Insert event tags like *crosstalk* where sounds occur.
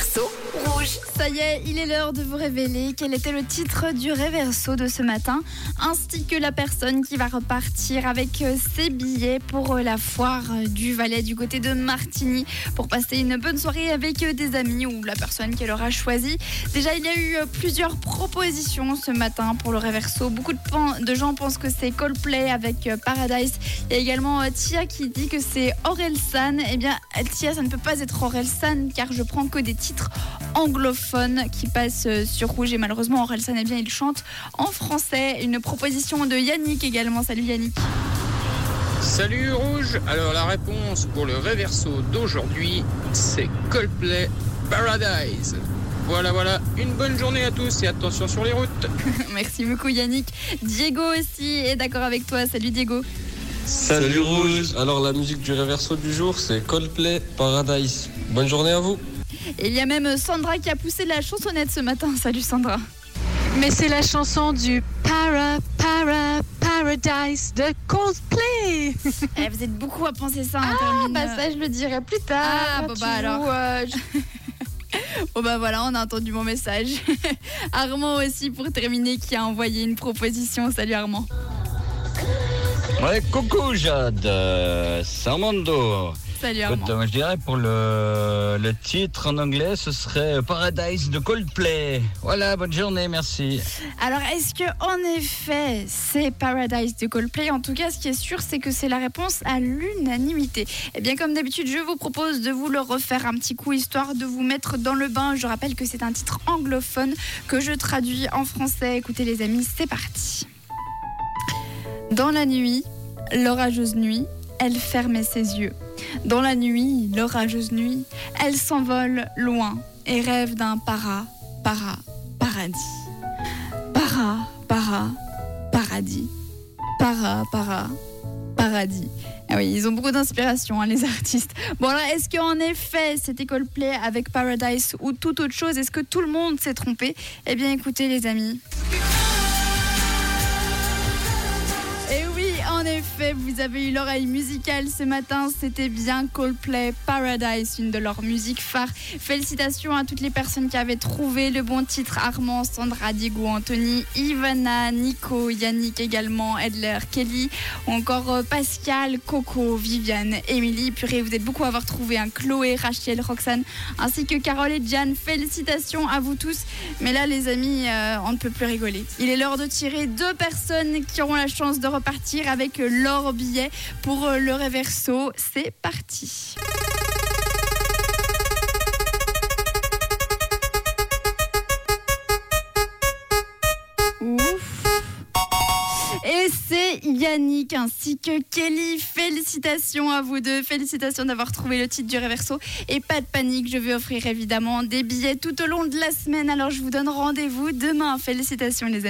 Réverso Ça y est, il est l'heure de vous révéler quel était le titre du réverso de ce matin, ainsi que la personne qui va repartir avec euh, ses billets pour euh, la foire euh, du Valais du côté de Martigny pour passer une bonne soirée avec des amis ou la personne qu'elle aura choisie. Déjà, il y a eu plusieurs propositions ce matin pour le réverso. Beaucoup de, gens pensent que c'est Coldplay avec Paradise. Il y a également Tia qui dit que c'est San. Eh bien, Tia, ça ne peut pas être San car je prends que des titres anglophones qui passent euh, sur Rouge et malheureusement Orelsan eh bien il chante en français. Une proposition de Yannick également. Salut Yannick. Salut Rouge. Alors la réponse pour le réverso d'aujourd'hui, c'est Coldplay Paradise. Voilà, voilà. Une bonne journée à tous et attention sur les routes. *laughs* Merci beaucoup Yannick. Diego aussi est d'accord avec toi. Salut Diego. Salut, Rouge. Alors la musique du réverso du jour, c'est Coldplay Paradise. Bonne journée à vous. Et il y a même Sandra qui a poussé la chansonnette ce matin. Salut Sandra. Mais c'est la chanson du Para Para Paradise de Coldplay. Eh, vous êtes beaucoup à penser ça. ah bah ça je le dirai plus tard. Ah bah, bah alors. Euh, *laughs* bon bah voilà, on a entendu mon message. *laughs* Armand aussi pour terminer qui a envoyé une proposition. Salut Armand. Ouais, coucou Jade, c'est Armando. Salut Armand. je dirais pour le, le, titre en anglais, ce serait Paradise de Coldplay. Voilà, bonne journée, merci. Alors, est-ce que en effet, c'est Paradise de Coldplay? En tout cas, ce qui est sûr, c'est que c'est la réponse à l'unanimité. Et eh bien, comme d'habitude, je vous propose de vous le refaire un petit coup, histoire de vous mettre dans le bain. Je rappelle que c'est un titre anglophone que je traduis en français. Écoutez les amis, c'est parti. Dans la nuit, l'orageuse nuit, elle fermait ses yeux. Dans la nuit, l'orageuse nuit, elle s'envole loin et rêve d'un para, para, paradis. Para, para, paradis. Para, para, paradis. Ah oui, ils ont beaucoup d'inspiration, hein, les *laughs* artistes. Bon, alors, est-ce qu'en effet, cette école plaît avec Paradise ou toute autre chose? Est-ce que tout le monde s'est trompé? Eh bien, écoutez, les amis. En effet, vous avez eu l'oreille musicale ce matin. C'était bien Coldplay Paradise, une de leurs musiques phares. Félicitations à toutes les personnes qui avaient trouvé le bon titre Armand, Sandra, Diego, Anthony, Ivana, Nico, Yannick également, Edler, Kelly, ou encore euh, Pascal, Coco, Viviane, Émilie. Purée, vous êtes beaucoup à avoir trouvé un Chloé, Rachel, Roxane, ainsi que Carole et Jeanne. Félicitations à vous tous. Mais là, les amis, euh, on ne peut plus rigoler. Il est l'heure de tirer deux personnes qui auront la chance de repartir avec l'or billet pour euh, le réverso. C'est parti. Et c'est Yannick ainsi que Kelly. Félicitations à vous deux. Félicitations d'avoir trouvé le titre du réverso. Et pas de panique, je vais offrir évidemment des billets tout au long de la semaine. Alors je vous donne rendez-vous demain. Félicitations les amis.